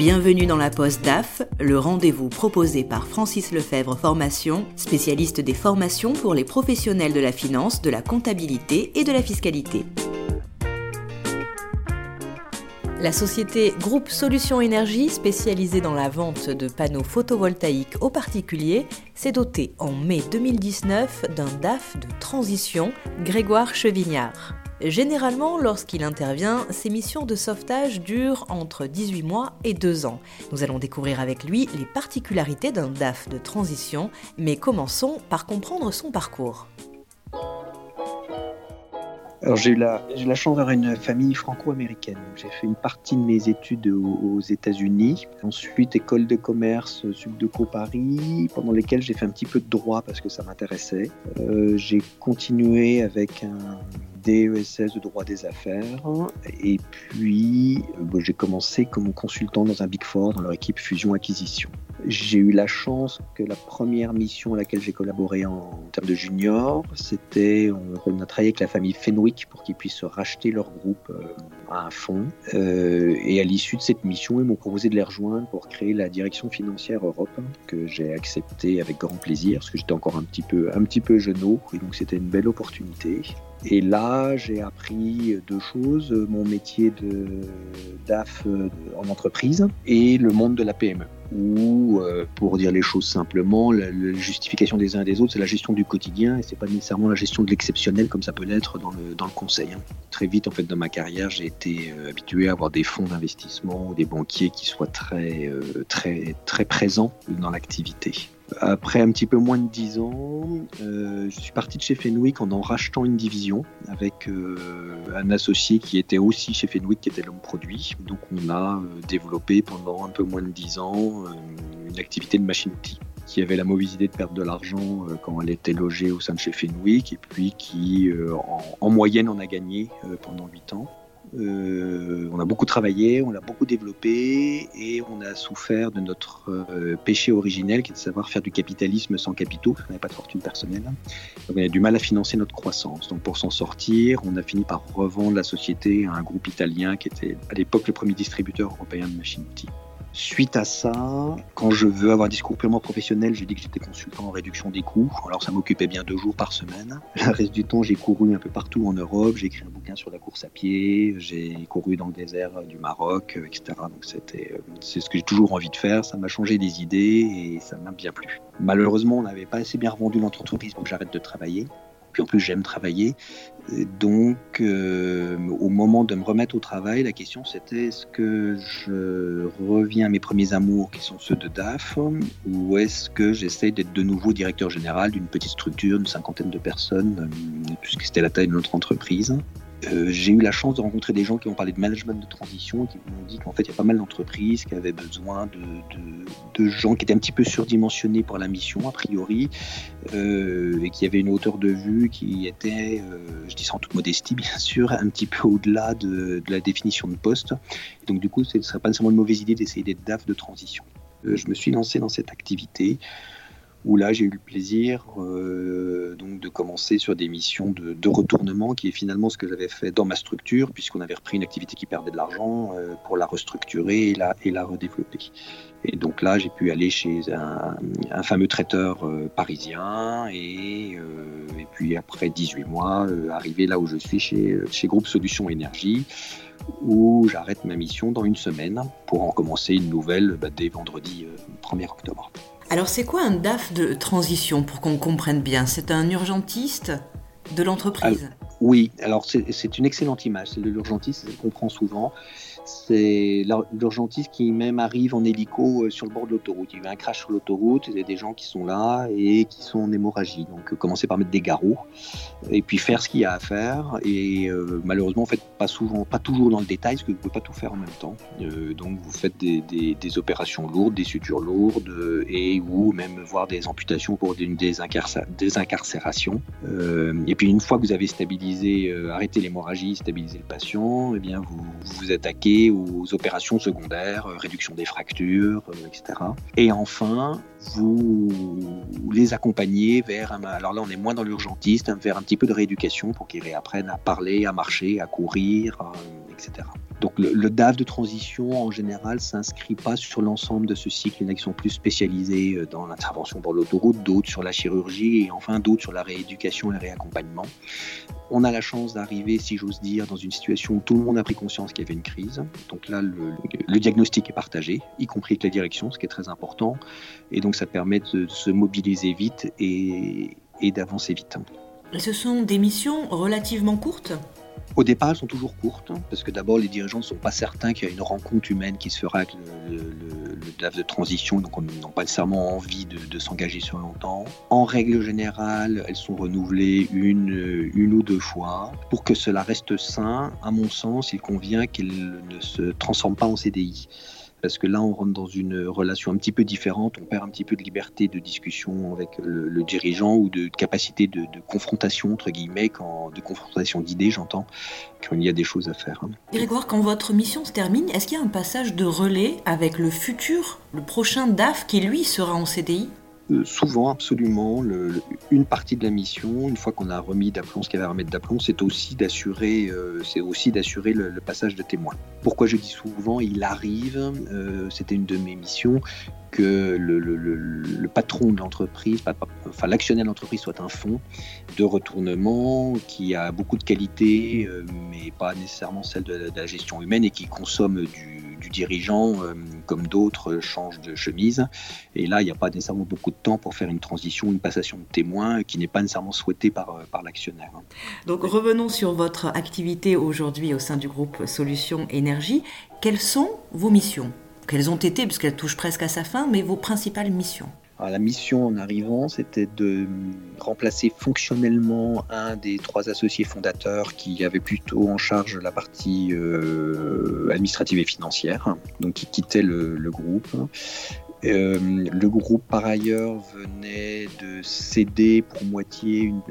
Bienvenue dans la Poste DAF, le rendez-vous proposé par Francis Lefebvre Formation, spécialiste des formations pour les professionnels de la finance, de la comptabilité et de la fiscalité. La société Groupe Solutions Énergie, spécialisée dans la vente de panneaux photovoltaïques aux particuliers, s'est dotée en mai 2019 d'un DAF de transition, Grégoire Chevignard. Généralement, lorsqu'il intervient, ses missions de sauvetage durent entre 18 mois et 2 ans. Nous allons découvrir avec lui les particularités d'un DAF de transition, mais commençons par comprendre son parcours. Alors j'ai eu la, la chance d'avoir une famille franco-américaine. J'ai fait une partie de mes études aux, États-Unis, ensuite école de commerce Subdeco Paris, pendant lesquelles j'ai fait un petit peu de droit parce que ça m'intéressait. Euh, j'ai continué avec un DESS de droit des affaires. Et puis, euh, j'ai commencé comme consultant dans un Big Four, dans leur équipe fusion-acquisition. J'ai eu la chance que la première mission à laquelle j'ai collaboré en, termes de junior, c'était, on, a travaillé avec la famille Fenwick pour qu'ils puissent racheter leur groupe euh, à un fonds. Euh, et à l'issue de cette mission, ils m'ont proposé de les rejoindre pour créer la direction financière Europe, que j'ai accepté avec grand plaisir, parce que j'étais encore un petit peu, un petit peu et donc c'était une belle opportunité. Et là, j'ai appris deux choses, mon métier de DAF en entreprise et le monde de la PME où, euh, pour dire les choses simplement, la, justification des uns et des autres, c'est la gestion du quotidien et c'est pas nécessairement la gestion de l'exceptionnel comme ça peut l'être dans le, dans le conseil. Hein. Très vite, en fait, dans ma carrière, j'ai été euh, habitué à avoir des fonds d'investissement ou des banquiers qui soient très, euh, très, très présents dans l'activité. Après un petit peu moins de dix ans, euh, je suis parti de chez Fenwick en en rachetant une division avec euh, un associé qui était aussi chez Fenwick, qui était l'homme produit. Donc on a euh, développé pendant un peu moins de dix ans une activité de machine-outil qui avait la mauvaise idée de perdre de l'argent quand elle était logée au sein de chez Fenwick et puis qui en, en, moyenne en a gagné pendant huit ans. Euh, on a beaucoup travaillé, on l'a beaucoup développé et on a souffert de notre euh, péché originel qui est de savoir faire du capitalisme sans capitaux. On n'avait pas de fortune personnelle. Donc on a du mal à financer notre croissance. Donc pour s'en sortir, on a fini par revendre la société à un groupe italien qui était à l'époque le premier distributeur européen de machines-outils. Suite à ça, quand je veux avoir un discours purement professionnel, j'ai dit que j'étais consultant en réduction des coûts. Alors ça m'occupait bien deux jours par semaine. Le reste du temps, j'ai couru un peu partout en Europe. J'ai écrit un bouquin sur la course à pied. J'ai couru dans le désert du Maroc, etc. Donc c'était, euh, c'est ce que j'ai toujours envie de faire. Ça m'a changé des idées et ça m'a bien plu. Malheureusement, on n'avait pas assez bien revendu l'entreprise pour que j'arrête de travailler. Puis en plus, j'aime travailler. Donc, euh, au moment de me remettre au travail, la question c'était est-ce que je reviens à mes premiers amours qui sont ceux de DAF ou est-ce que j'essaye d'être de nouveau directeur général d'une petite structure, d'une cinquantaine de personnes, euh, puisque c'était la taille de notre entreprise? Euh, j'ai eu la chance de rencontrer des gens qui ont parlé de management de transition et qui m'ont dit qu'en fait, il y a pas mal d'entreprises qui avaient besoin de, gens qui étaient un petit peu surdimensionnés pour la mission, a priori, euh, et qui avaient une hauteur de vue qui était, euh, je dis ça en toute modestie, bien sûr, un petit peu au-delà de, de, la définition de poste. donc, du coup, ce ne serait pas nécessairement une mauvaise idée d'essayer d'être DAF de transition. je me suis lancé dans cette activité où là j'ai eu le plaisir euh, donc de commencer sur des missions de, retournement qui est finalement ce que j'avais fait dans ma structure puisqu'on avait repris une activité qui perdait de l'argent euh, pour la restructurer et la, redévelopper. Et donc là j'ai pu aller chez un, fameux traiteur euh, parisien et, puis après 18 mois arriver là où je suis chez, chez Groupe Solutions Énergie où j'arrête ma mission dans une semaine pour en commencer une nouvelle bah, dès vendredi 1er octobre. Alors c'est quoi un DAF de transition pour qu'on comprenne bien? C'est un urgentiste de l'entreprise? Oui, alors c'est une excellente image, c'est de l'urgentiste, c'est qu'on prend souvent c'est l'urgentiste qui même arrive en hélico euh, sur le bord de l'autoroute. Il y a eu un crash sur l'autoroute, il y a des gens qui sont là et qui sont en hémorragie. Donc euh, commencer par mettre des garrots et puis faire ce qu'il y a à faire. Et euh, malheureusement, en fait, pas souvent, pas toujours dans le détail, parce que vous ne pouvez pas tout faire en même temps. donc vous faites des, des, opérations lourdes, des sutures lourdes et ou même voir des amputations pour des, des, incarcérations. et puis une fois que vous avez stabilisé, arrêté l'hémorragie, stabilisé le patient, eh bien vous vous attaquez aux opérations secondaires, euh, réduction des fractures, euh, etc. Et enfin, vous les accompagnez vers, alors là on est moins dans l'urgentiste, vers un petit peu de rééducation pour qu'ils réapprennent à parler, à marcher, à courir, etc. Donc le, DAF de transition, en général, s'inscrit pas sur l'ensemble de ce cycle. Il y en a qui sont plus spécialisés euh, dans l'intervention pour l'autoroute, d'autres sur la chirurgie et enfin d'autres sur la rééducation et le réaccompagnement. On a la chance d'arriver, si j'ose dire, dans une situation où tout le monde a pris conscience qu'il y avait une crise. Donc là, le, diagnostic est partagé, y compris avec la direction, ce qui est très important. Et donc ça permet de se mobiliser vite et d'avancer vite. Ce sont des missions relativement courtes? Au départ, elles sont toujours courtes, parce que d'abord, les dirigeants ne sont pas certains qu'il y a une rencontre humaine qui se fera avec le, DAF de transition, donc ils n'ont pas nécessairement envie de, s'engager sur longtemps. En règle générale, elles sont renouvelées une, une ou deux fois. Pour que cela reste sain, à mon sens, il convient qu'elles ne se transforment pas en CDI parce que là, on rentre dans une relation un petit peu différente, on perd un petit peu de liberté de discussion avec le, dirigeant ou de capacité de, confrontation, entre guillemets, quand, de confrontation d'idées, j'entends, quand il y a des choses à faire. Hein. Grégoire, quand votre mission se termine, est-ce qu'il y a un passage de relais avec le futur, le prochain DAF qui, lui, sera en CDI souvent, absolument, une partie de la mission, une fois qu'on a remis d'aplomb ce qu'il y avait à remettre d'aplomb, c'est aussi d'assurer, euh, c'est aussi d'assurer le, passage de témoins. Pourquoi je dis souvent, il arrive, euh, c'était une de mes missions, que le, patron de l'entreprise, enfin l'actionnaire de l'entreprise soit un fonds de retournement qui a beaucoup de qualités, mais pas nécessairement celle de, la gestion humaine et qui consomme du, dirigeant, comme d'autres, change de chemise. Et là, il n'y a pas nécessairement beaucoup de temps pour faire une transition, une passation de témoin qui n'est pas nécessairement souhaitée par, euh, par l'actionnaire. Hein. Donc revenons sur votre activité aujourd'hui au sein du groupe Solutions Énergie. Quelles sont vos missions? Quelles ont été, puisqu'elles touchent presque à sa fin, mais vos principales missions? La mission en arrivant, c'était de remplacer fonctionnellement un des trois associés fondateurs qui avait plutôt en charge la partie euh, administrative et financière, donc qui quittait le groupe. Euh, le groupe, par ailleurs, venait de céder pour moitié une,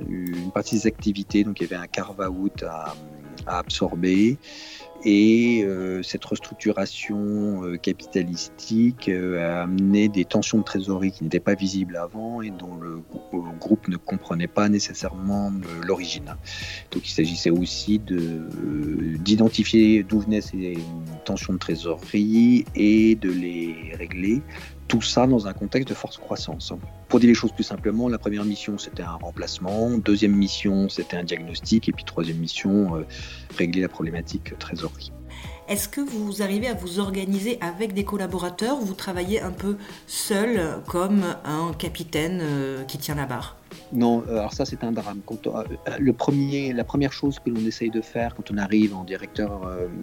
partie des activités, donc il y avait un carve-out à, absorber. Et euh, cette restructuration euh, capitalistique a amené des tensions de trésorerie qui n'étaient pas visibles avant et dont le, groupe ne comprenait pas nécessairement l'origine. Donc il s'agissait aussi d'identifier d'où venaient ces tensions de trésorerie et de les régler tout ça dans un contexte de forte croissance. Pour dire les choses plus simplement, la première mission c'était un remplacement, deuxième mission c'était un diagnostic et puis troisième mission euh, régler la problématique trésorerie. Est-ce que vous arrivez à vous organiser avec des collaborateurs ou vous travaillez un peu seul comme un capitaine euh, qui tient la barre? Non, euh, alors ça c'est un drame. le premier, la première chose que l'on essaye de faire quand on arrive en directeur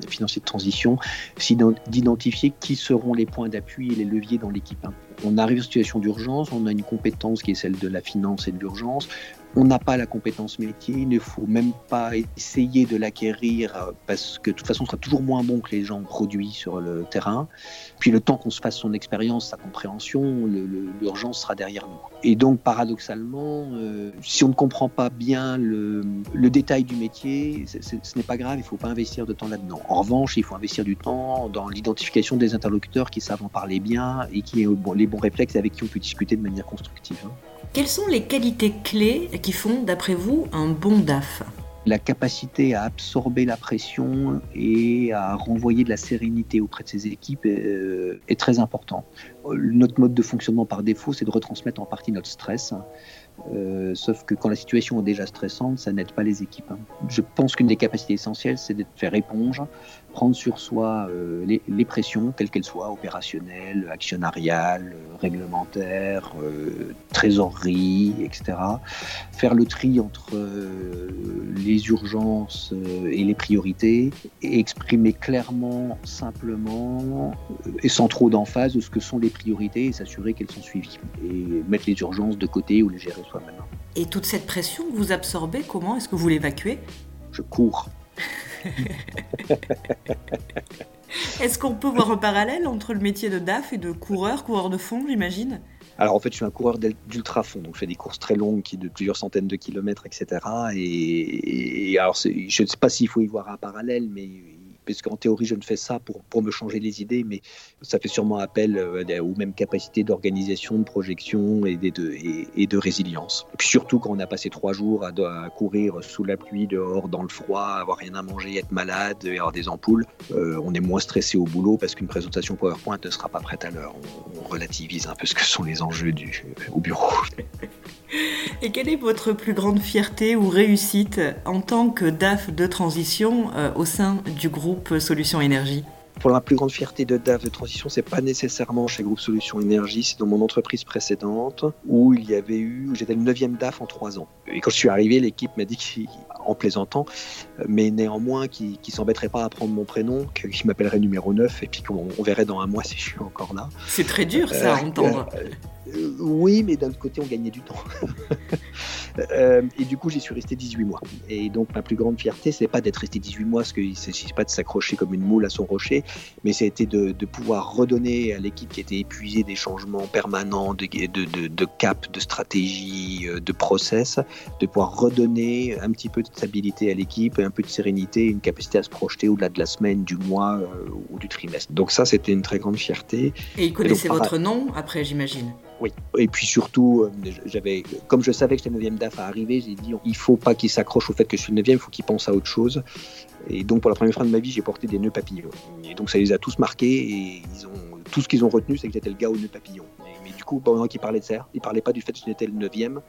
financier de transition, c'est d'identifier qui seront les points d'appui et les leviers dans l'équipe. On arrive en situation d'urgence, on a une compétence qui est celle de la finance et de l'urgence on n'a pas la compétence métier, il ne faut même pas essayer de l'acquérir euh, parce que de toute façon, on sera toujours moins bon que les gens produits sur le terrain. Puis le temps qu'on se fasse son expérience, sa compréhension, l'urgence sera derrière nous. Et donc, paradoxalement, euh, si on ne comprend pas bien le, détail du métier, ce n'est pas grave, il ne faut pas investir de temps là-dedans. En revanche, il faut investir du temps dans l'identification des interlocuteurs qui savent en parler bien et qui ont les bons réflexes avec qui on peut discuter de manière constructive. Hein. Quelles sont les qualités clés font, d'après vous, un bon DAF la capacité à absorber la pression et à renvoyer de la sérénité auprès de ses équipes est, euh, est très important. Notre mode de fonctionnement par défaut, c'est de retransmettre en partie notre stress. Euh, sauf que quand la situation est déjà stressante, ça n'aide pas les équipes. Hein. Je pense qu'une des capacités essentielles, c'est de faire éponge, prendre sur soi euh, les, pressions, quelles qu'elles soient, opérationnelles, actionnariales, euh, réglementaires, trésorerie, etc. Faire le tri entre les urgences et les priorités et exprimer clairement, simplement et sans trop d'emphase ce que sont les priorités et s'assurer qu'elles sont suivies. Et mettre les urgences de côté ou les gérer et toute cette pression que vous absorbez, comment est-ce que vous l'évacuez? Je cours. est-ce qu'on peut voir un parallèle entre le métier de DAF et de coureur, coureur de fond, j'imagine? Alors en fait, je suis un coureur d'ultra-fond, donc je fais des courses très longues qui de plusieurs centaines de kilomètres, etc. Et, alors je ne sais pas s'il faut y voir un parallèle, mais puisqu'en théorie, je ne fais ça pour, me changer les idées, mais ça fait sûrement appel euh, aux mêmes capacités d'organisation, de projection et de, résilience. Et surtout quand on a passé trois jours à, courir sous la pluie, dehors, dans le froid, avoir rien à manger, être malade avoir des ampoules, euh, on est moins stressé au boulot parce qu'une présentation PowerPoint ne sera pas prête à l'heure. On, relativise un peu ce que sont les enjeux du, au bureau. Et quelle est votre plus grande fierté ou réussite en tant que DAF de transition euh, au sein du groupe Solutions Énergie? Pour la plus grande fierté de DAF de transition, c'est pas nécessairement chez Groupe Solutions Énergie, c'est dans mon entreprise précédente où il y avait eu, j'étais le neuvième DAF en trois ans. Et quand je suis arrivé, l'équipe m'a dit en plaisantant, mais néanmoins qui ne s'embêterait pas à prendre mon prénom, qu'il m'appellerait numéro 9 et puis qu'on verrait dans un mois si je suis encore là. C'est très dur ça à euh, entendre. Euh, euh, oui, mais d'un autre côté, on gagnait du temps. Euh, et du coup, j'y suis resté 18 mois. Et donc, ma plus grande fierté, c'est pas d'être resté 18 mois, parce qu'il ne s'agit pas de s'accrocher comme une moule à son rocher, mais c'était de, de, pouvoir redonner à l'équipe qui était épuisée des changements permanents, de, de, de, cap, de stratégie, euh, de process, de pouvoir redonner un petit peu de stabilité à l'équipe, un peu de sérénité, une capacité à se projeter au-delà de la semaine, du mois ou du trimestre. Donc ça, c'était une très grande fierté. Et ils connaissaient votre nom après, j'imagine? Oui. Et puis surtout, euh, j'avais, comme je savais que j'étais 9e DAF à arriver, j'ai dit il faut pas qu'il s'accroche au fait que je suis le 9e, il faut qu'il pense à autre chose. Et donc pour la première fois de ma vie, j'ai porté des nœuds papillons. Et donc ça les a tous marqués et ils ont, tout ce qu'ils ont retenu, c'est que j'étais le gars aux nœuds papillons. Mais, du coup, pendant qu'ils parlaient de ça, ils parlaient pas du fait que j'étais le 9e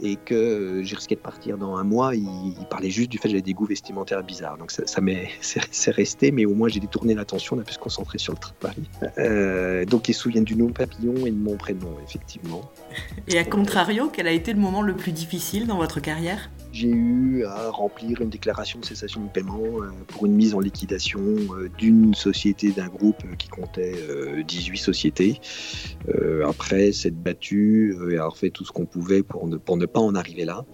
et que j'ai risqué de partir dans un mois, il, parlait juste du fait que j'avais des goûts vestimentaires bizarres. Donc ça, ça c'est, resté, mais au moins j'ai détourné l'attention, on a pu se concentrer sur le travail. Euh, donc ils se souviennent du nom papillon et de mon prénom, effectivement. Et à contrario, quel a été le moment le plus difficile dans votre carrière? J'ai eu à remplir une déclaration de cessation de paiement euh, pour une mise en liquidation euh, d'une société, d'un groupe qui comptait 18 sociétés. Après s'être battu et avoir fait tout ce qu'on pouvait pour ne, pas en arriver là.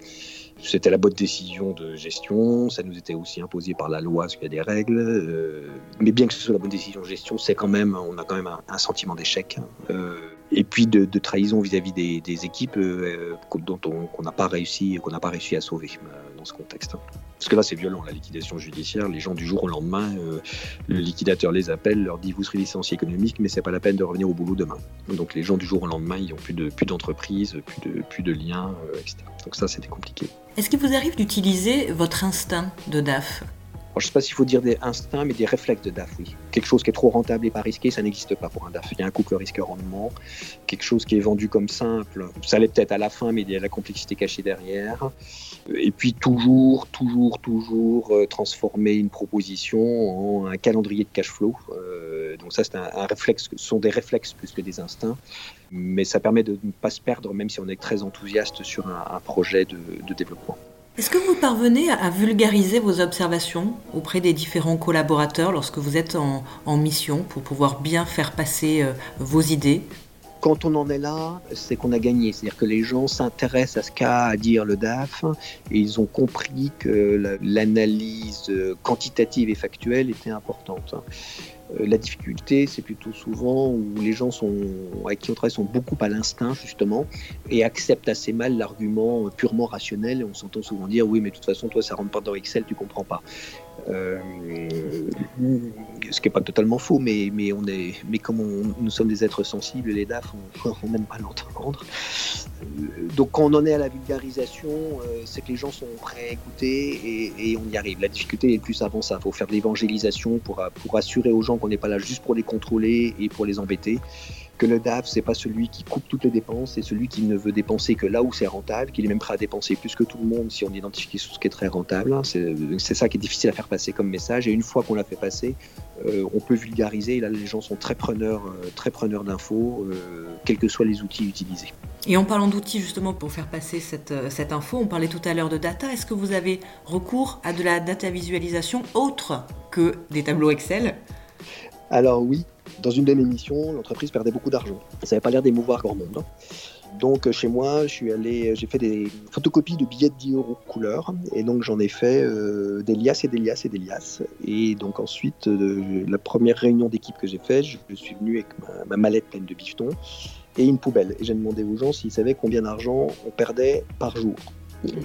C'était la bonne décision de gestion, ça nous était aussi imposé par la loi, parce qu'il y a des règles. Euh, mais bien que ce soit la bonne décision de gestion, c'est quand même, on a quand même un, sentiment d'échec. Euh, et puis de, trahison vis-à-vis des, équipes euh, dont on qu'on n'a pas réussi, qu'on n'a pas réussi à sauver dans ce contexte. Parce que là, c'est violent, la liquidation judiciaire. Les gens du jour au lendemain, le liquidateur les appelle, leur dit vous serez licencié économique, mais c'est pas la peine de revenir au boulot demain. Donc les gens du jour au lendemain, ils n'ont plus de plus d'entreprise, plus de plus de liens, etc. Donc ça, c'était compliqué. Est-ce qu'il vous arrive d'utiliser votre instinct de DAF je ne sais pas s'il faut dire des instincts, mais des réflexes de DAF, oui. Quelque chose qui est trop rentable et pas risqué, ça n'existe pas pour un DAF. Il y a un couple risque-rendement. Quelque chose qui est vendu comme simple, ça l'est peut-être à la fin, mais il y a la complexité cachée derrière. Et puis toujours, toujours, toujours euh, transformer une proposition en un calendrier de cash flow. Euh, donc ça, c'est un, réflexe, ce sont des réflexes plus que des instincts. Mais ça permet de ne pas se perdre, même si on est très enthousiaste sur un, projet de développement. Est-ce que vous parvenez à vulgariser vos observations auprès des différents collaborateurs lorsque vous êtes en, mission pour pouvoir bien faire passer euh, vos idées? Quand on en est là, c'est qu'on a gagné. C'est-à-dire que les gens s'intéressent à ce qu'a à dire le DAF et ils ont compris que l'analyse quantitative et factuelle était importante. Euh, la difficulté, c'est plutôt souvent où les gens sont, avec qui on travaille sont beaucoup à l'instinct, justement, et acceptent assez mal l'argument purement rationnel. on s'entend souvent dire Oui, mais de toute façon, toi, ça rentre pas dans Excel, tu comprends pas. Euh, ce qui n'est pas totalement faux, mais, mais, on est, mais comme nous sommes des êtres sensibles, les DAF, on n'aime pas l'entendre. Euh, donc quand on en est à la vulgarisation, c'est que les gens sont prêts à écouter et, on y arrive. La difficulté est plus avant ça. Il faut faire de l'évangélisation pour, pour assurer aux gens qu'on n'est pas là juste pour les contrôler et pour les embêter que le DAF, c'est pas celui qui coupe toutes les dépenses, c'est celui qui ne veut dépenser que là où c'est rentable, qu'il est même prêt à dépenser plus que tout le monde si on identifie ce qui est très rentable. C'est ça qui est difficile à faire passer comme message. Et une fois qu'on l'a fait passer, euh, on peut vulgariser. Et là, les gens sont très preneurs, euh, très preneurs d'infos, euh, quels que soient les outils utilisés. Et en parlant d'outils justement pour faire passer cette, cette info, on parlait tout à l'heure de data. Est-ce que vous avez recours à de la data visualisation autre que des tableaux Excel? Alors oui, dans une de mes missions, l'entreprise perdait beaucoup d'argent. Ça n'avait pas l'air d'émouvoir grand monde. Hein. Donc chez moi, je suis allé, j'ai fait des photocopies de billets de 10 euros couleur, et donc j'en ai fait euh, des liasses et des liasses et des liasses. Et donc ensuite, euh, la première réunion d'équipe que j'ai faite, je, suis venu avec ma, mallette pleine de bifetons et une poubelle. Et j'ai demandé aux gens s'ils savaient combien d'argent on perdait par jour.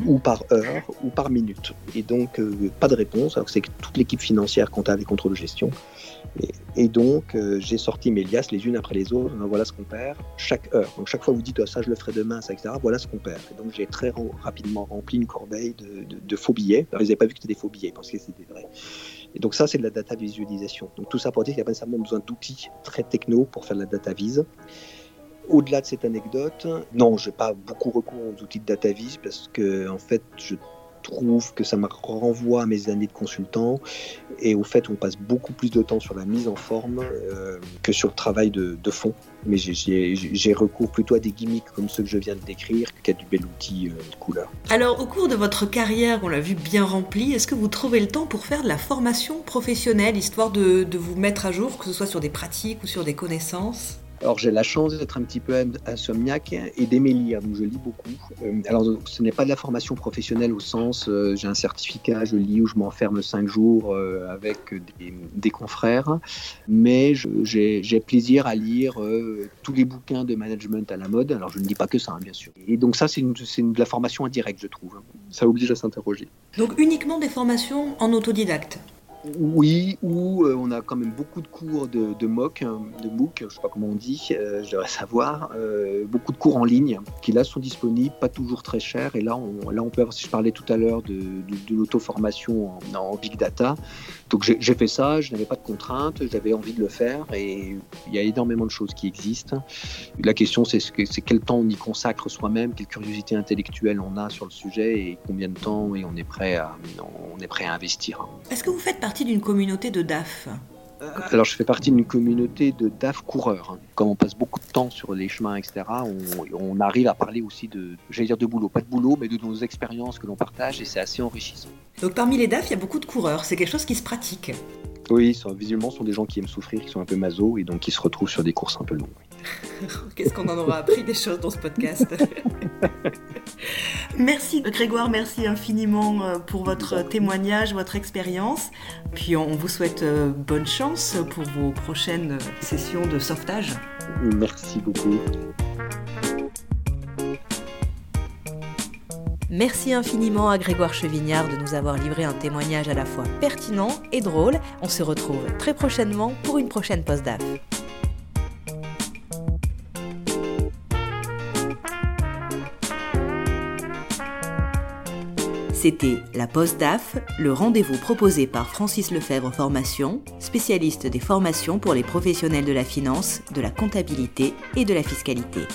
ou par heure, ou par minute. Et donc, euh, pas de réponse, alors que c'est toute l'équipe financière comptable et contrôle de gestion. Et, donc, euh, j'ai sorti mes liasses les unes après les autres. voilà ce qu'on perd chaque heure. Donc, chaque fois, vous dites, oh, ça, je le ferai demain, ça, etc. Voilà ce qu'on perd. Et donc, j'ai très rapidement rempli une corbeille de, faux billets. Alors, ils n'avaient pas vu que c'était des faux billets, parce que c'était vrai. Et donc, ça, c'est de la data visualisation. Donc, tout ça pour dire qu'il n'y a pas nécessairement besoin d'outils très techno pour faire de la data vise. Au-delà de cette anecdote, non, je n'ai pas beaucoup recours aux outils de DataVis parce que, en fait, je trouve que ça me renvoie à mes années de consultant et au fait on passe beaucoup plus de temps sur la mise en forme euh, que sur le travail de, fond. Mais j'ai recours plutôt à des gimmicks comme ceux que je viens de décrire qu'à du bel outil euh, de couleur. Alors au cours de votre carrière, on l'a vu bien remplie, est-ce que vous trouvez le temps pour faire de la formation professionnelle, histoire de, de vous mettre à jour, que ce soit sur des pratiques ou sur des connaissances? Alors j'ai la chance d'être un petit peu insomniaque et d'aimer lire, donc je lis beaucoup. Euh, alors ce n'est pas de la formation professionnelle au sens euh, j'ai un certificat, je lis ou je m'enferme cinq jours euh, avec des, confrères, mais j'ai plaisir à lire tous les bouquins de management à la mode. Alors je ne dis pas que ça, hein, bien sûr. Et donc ça c'est de la formation indirecte, je trouve. Ça oblige à s'interroger. Donc uniquement des formations en autodidacte? Oui, ou euh, on a quand même beaucoup de cours de, MOOC, hein, de MOOC, je sais pas comment on dit, euh, je devrais savoir, euh, beaucoup de cours en ligne qui là sont disponibles, pas toujours très chers. Et là, on, là, on peut avoir, si je parlais tout à l'heure de, de, l'auto-formation en, big data, donc j'ai fait ça, je n'avais pas de contraintes, j'avais envie de le faire et il y a énormément de choses qui existent. La question, c'est quel temps on y consacre soi-même, quelle curiosité intellectuelle on a sur le sujet et combien de temps et on est prêt à, on est prêt à investir. Est-ce que vous faites partie d'une communauté de DAF alors, je fais partie d'une communauté de DAF coureurs. Comme on passe beaucoup de temps sur les chemins, etc., on, arrive à parler aussi de, j'allais dire de boulot, pas de boulot, mais de nos expériences que l'on partage et c'est assez enrichissant. Donc, parmi les DAF, il y a beaucoup de coureurs. C'est quelque chose qui se pratique. Oui, visuellement, ce sont des gens qui aiment souffrir, qui sont un peu maso et donc qui se retrouvent sur des courses un peu longues. Qu'est-ce qu'on en aura appris des choses dans ce podcast Merci Grégoire, merci infiniment euh, pour votre témoignage, votre expérience. Puis on vous souhaite euh, bonne chance pour vos prochaines sessions de sauvetage. Merci beaucoup. Merci infiniment à Grégoire Chevignard de nous avoir livré un témoignage à la fois pertinent et drôle. On se retrouve très prochainement pour une prochaine post DAF. C'était la Poste DAF, le rendez-vous proposé par Francis Lefebvre Formation, spécialiste des formations pour les professionnels de la finance, de la comptabilité et de la fiscalité.